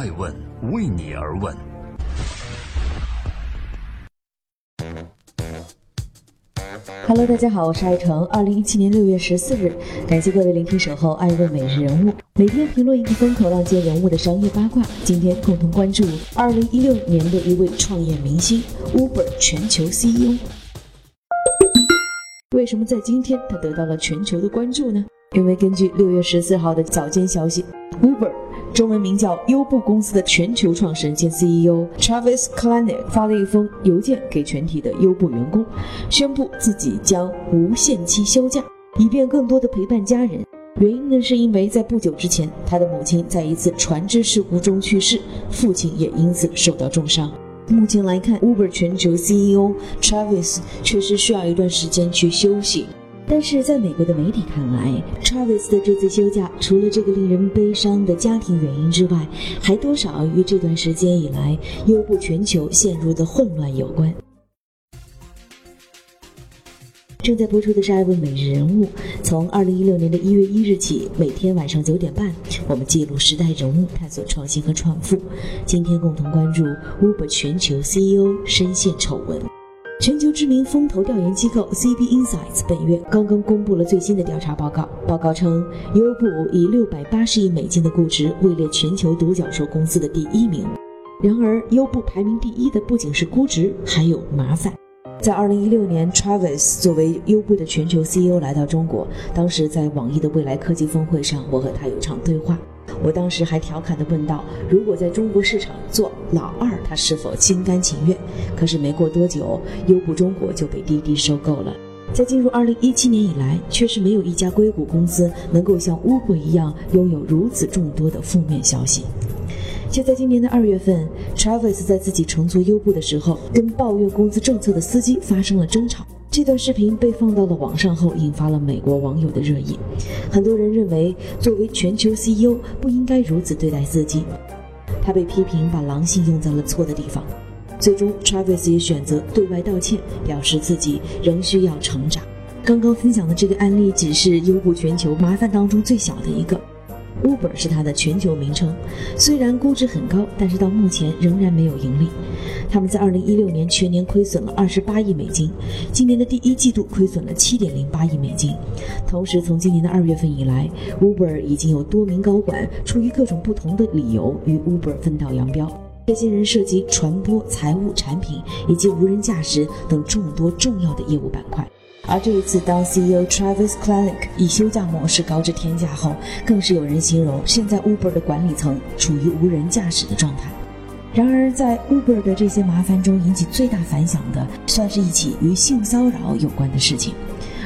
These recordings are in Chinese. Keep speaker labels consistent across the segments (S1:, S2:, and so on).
S1: 爱问为你而问。
S2: Hello，大家好，我是爱成。二零一七年六月十四日，感谢各位聆听守候爱问每日人物，每天评论一个风口浪尖人物的商业八卦。今天共同关注二零一六年的一位创业明星 Uber 全球 CEO。为什么在今天他得到了全球的关注呢？因为根据六月十四号的早间消息，Uber 中文名叫优步公司的全球创始人兼 CEO Travis Kalanick 发了一封邮件给全体的优步员工，宣布自己将无限期休假，以便更多的陪伴家人。原因呢，是因为在不久之前，他的母亲在一次船只事故中去世，父亲也因此受到重伤。目前来看，Uber 全球 CEO Travis 确实需要一段时间去休息。但是在美国的媒体看来，Travis 的这次休假，除了这个令人悲伤的家庭原因之外，还多少与这段时间以来优步全球陷入的混乱有关。正在播出的是《艾问每日人物》，从二零一六年的一月一日起，每天晚上九点半，我们记录时代人物，探索创新和创富。今天共同关注 Uber 全球 CEO 深陷丑闻。全球知名风投调研机构 CB Insights 本月刚刚公布了最新的调查报告。报告称，优步以六百八十亿美金的估值位列全球独角兽公司的第一名。然而，优步排名第一的不仅是估值，还有麻烦。在二零一六年，Travis 作为优步的全球 CEO 来到中国，当时在网易的未来科技峰会上，我和他有场对话。我当时还调侃地问道：“如果在中国市场做老二，他是否心甘情愿？”可是没过多久，优步中国就被滴滴收购了。在进入2017年以来，确实没有一家硅谷公司能够像 Uber 一样拥有如此众多的负面消息。就在今年的二月份，Travis 在自己乘坐优步的时候，跟抱怨公司政策的司机发生了争吵。这段视频被放到了网上后，引发了美国网友的热议。很多人认为，作为全球 CEO 不应该如此对待司机。他被批评把狼性用在了错的地方。最终，Travis 也选择对外道歉，表示自己仍需要成长。刚刚分享的这个案例只是优步全球麻烦当中最小的一个。Uber 是它的全球名称，虽然估值很高，但是到目前仍然没有盈利。他们在2016年全年亏损了28亿美金，今年的第一季度亏损了7.08亿美金。同时，从今年的二月份以来，Uber 已经有多名高管出于各种不同的理由与 Uber 分道扬镳。这些人涉及传播、财务、产品以及无人驾驶等众多重要的业务板块。而这一次，当 CEO Travis klanick 以休假模式告知天价后，更是有人形容现在 Uber 的管理层处于无人驾驶的状态。然而，在 Uber 的这些麻烦中，引起最大反响的，算是一起与性骚扰有关的事情。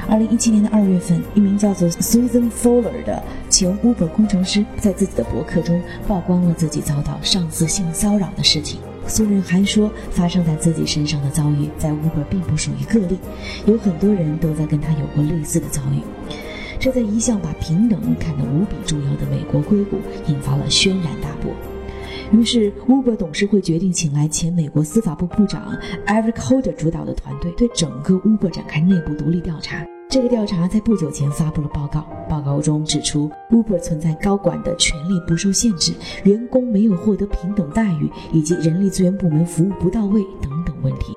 S2: 二零一七年的二月份，一名叫做 Susan Fuller 的前 Uber 工程师，在自己的博客中曝光了自己遭到上司性骚扰的事情。苏人还说，发生在自己身上的遭遇在 Uber 并不属于个例，有很多人都在跟他有过类似的遭遇。这在一向把平等看得无比重要的美国硅谷引发了轩然大波。于是，Uber 董事会决定请来前美国司法部部长 Eric Holder 主导的团队，对整个 Uber 展开内部独立调查。这个调查在不久前发布了报告，报告中指出，Uber 存在高管的权利不受限制，员工没有获得平等待遇，以及人力资源部门服务不到位等等问题。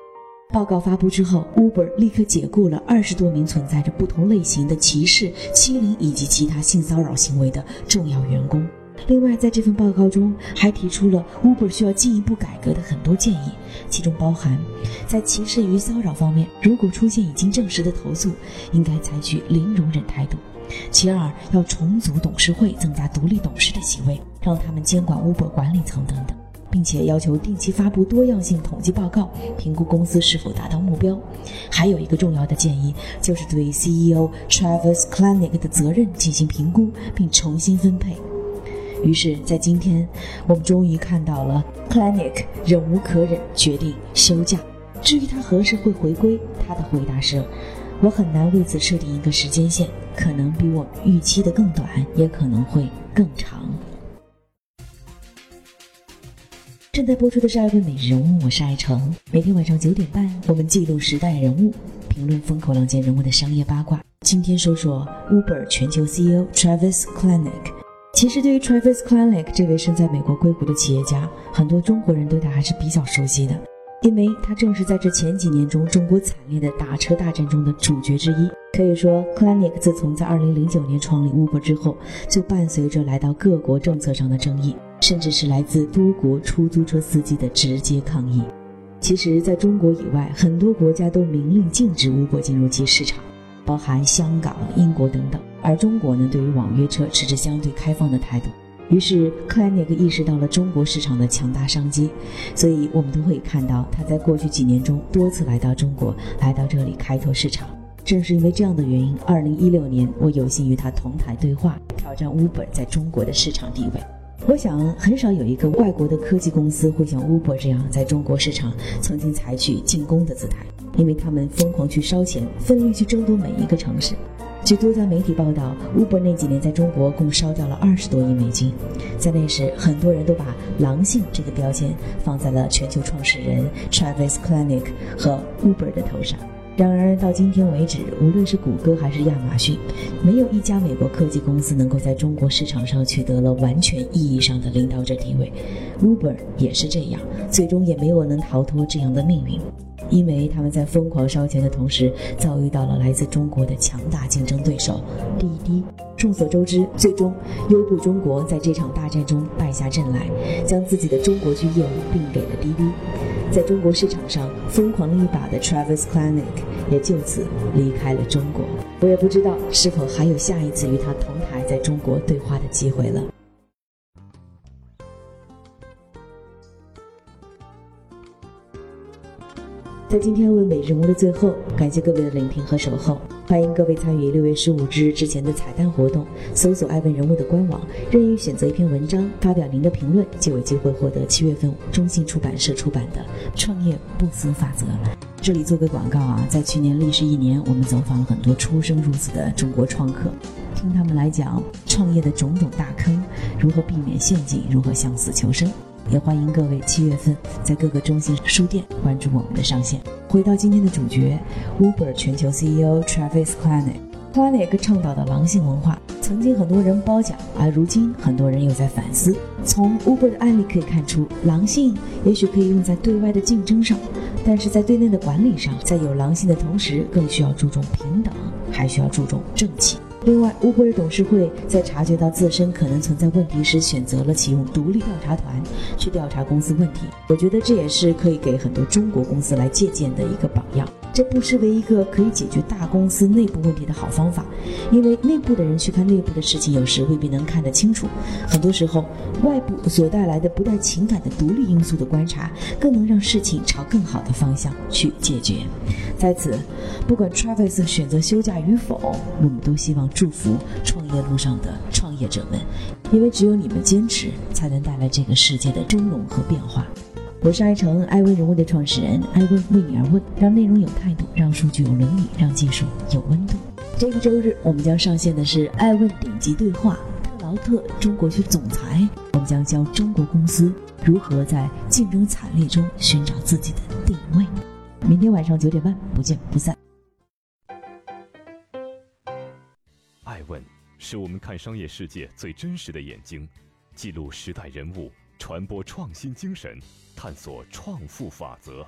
S2: 报告发布之后，Uber 立刻解雇了二十多名存在着不同类型的歧视、欺凌以及其他性骚扰行为的重要员工。另外，在这份报告中还提出了 Uber 需要进一步改革的很多建议，其中包含在歧视与骚扰方面，如果出现已经证实的投诉，应该采取零容忍态度；其二，要重组董事会，增加独立董事的席位，让他们监管 Uber 管理层等等，并且要求定期发布多样性统计报告，评估公司是否达到目标。还有一个重要的建议，就是对 CEO Travis Kalanick 的责任进行评估，并重新分配。于是，在今天，我们终于看到了 Kalanick 忍无可忍，决定休假。至于他何时会回归，他的回答是：“我很难为此设定一个时间线，可能比我预期的更短，也可能会更长。”正在播出的是《爱问每日人物》，我是爱成。每天晚上九点半，我们记录时代人物，评论风口浪尖人物的商业八卦。今天说说 Uber 全球 CEO Travis Kalanick。其实，对于 Travis Kalanick 这位身在美国硅谷的企业家，很多中国人对他还是比较熟悉的，因为他正是在这前几年中中国惨烈的打车大战中的主角之一。可以说，Kalanick 自从在2009年创立 Uber 之后，就伴随着来到各国政策上的争议，甚至是来自多国出租车司机的直接抗议。其实，在中国以外，很多国家都明令禁止 Uber 进入其市场。包含香港、英国等等，而中国呢，对于网约车持着相对开放的态度。于是，克莱尼克意识到了中国市场的强大商机，所以我们都会看到他在过去几年中多次来到中国，来到这里开拓市场。正是因为这样的原因，二零一六年我有幸与他同台对话，挑战 Uber 在中国的市场地位。我想，很少有一个外国的科技公司会像 Uber 这样在中国市场曾经采取进攻的姿态。因为他们疯狂去烧钱，奋力去争夺每一个城市。据多家媒体报道，Uber 那几年在中国共烧掉了二十多亿美金。在那时，很多人都把“狼性”这个标签放在了全球创始人 Travis Kalanick 和 Uber 的头上。然而，到今天为止，无论是谷歌还是亚马逊，没有一家美国科技公司能够在中国市场上取得了完全意义上的领导者地位。Uber 也是这样，最终也没有能逃脱这样的命运。因为他们在疯狂烧钱的同时，遭遇到了来自中国的强大竞争对手滴滴。众所周知，最终优步中国在这场大战中败下阵来，将自己的中国区业务并给了滴滴。在中国市场上疯狂了一把的 Travis Clinic 也就此离开了中国。我也不知道是否还有下一次与他同台在中国对话的机会了。在今天问美人物的最后，感谢各位的聆听和守候，欢迎各位参与六月十五日之前的彩蛋活动，搜索“爱问人物”的官网，任意选择一篇文章，发表您的评论，就有机会获得七月份中信出版社出版的《创业不死法则》。这里做个广告啊，在去年历时一年，我们走访了很多出生入死的中国创客，听他们来讲创业的种种大坑，如何避免陷阱，如何向死求生。也欢迎各位七月份在各个中信书店关注我们的上线。回到今天的主角，Uber 全球 CEO Travis Kalanick。Kalanick 倡导的狼性文化，曾经很多人褒奖，而如今很多人又在反思。从 Uber 的案例可以看出，狼性也许可以用在对外的竞争上，但是在对内的管理上，在有狼性的同时，更需要注重平等，还需要注重正气。另外乌布尔董事会在察觉到自身可能存在问题时，选择了启用独立调查团去调查公司问题。我觉得这也是可以给很多中国公司来借鉴的一个榜样。这不失为一个可以解决大公司内部问题的好方法，因为内部的人去看内部的事情，有时未必能看得清楚。很多时候，外部所带来的不带情感的独立因素的观察，更能让事情朝更好的方向去解决。在此，不管 Travis 选择休假与否，我们都希望祝福创业路上的创业者们，因为只有你们坚持，才能带来这个世界的峥嵘和变化。我是爱成爱问人物的创始人，爱问为你而问，让内容有态度，让数据有伦理，让技术有温度。这个周日我们将上线的是爱问顶级对话，特劳特中国区总裁，我们将教中国公司如何在竞争惨烈中寻找自己的定位。明天晚上九点半，不见不散。
S1: 爱问是我们看商业世界最真实的眼睛，记录时代人物。传播创新精神，探索创富法则。